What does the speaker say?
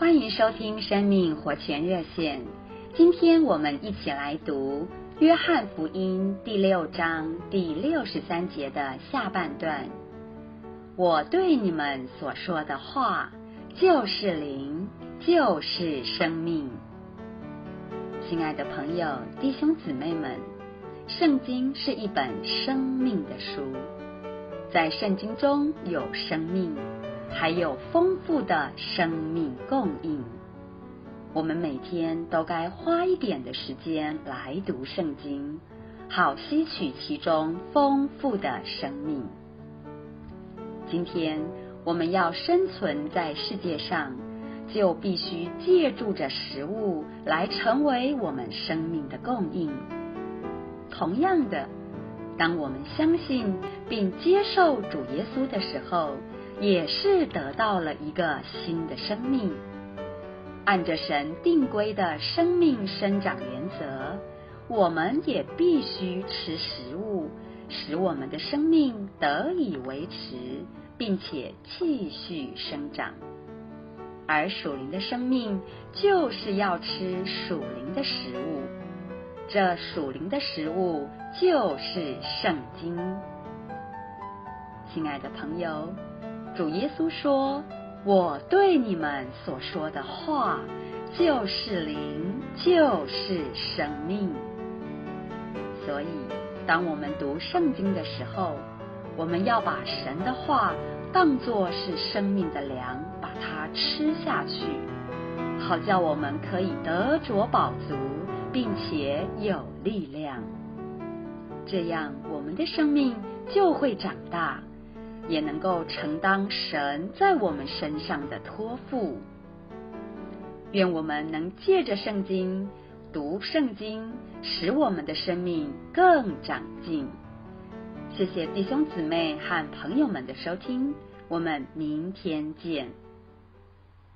欢迎收听生命活泉热线。今天我们一起来读《约翰福音》第六章第六十三节的下半段。我对你们所说的话，就是灵，就是生命。亲爱的朋友、弟兄姊妹们，圣经是一本生命的书，在圣经中有生命。还有丰富的生命供应，我们每天都该花一点的时间来读圣经，好吸取其中丰富的生命。今天我们要生存在世界上，就必须借助着食物来成为我们生命的供应。同样的，当我们相信并接受主耶稣的时候，也是得到了一个新的生命，按着神定规的生命生长原则，我们也必须吃食物，使我们的生命得以维持，并且继续生长。而属灵的生命就是要吃属灵的食物，这属灵的食物就是圣经。亲爱的朋友。主耶稣说：“我对你们所说的话，就是灵，就是生命。所以，当我们读圣经的时候，我们要把神的话当作是生命的粮，把它吃下去，好叫我们可以得着饱足，并且有力量。这样，我们的生命就会长大。”也能够承担神在我们身上的托付。愿我们能借着圣经读圣经，使我们的生命更长进。谢谢弟兄姊妹和朋友们的收听，我们明天见。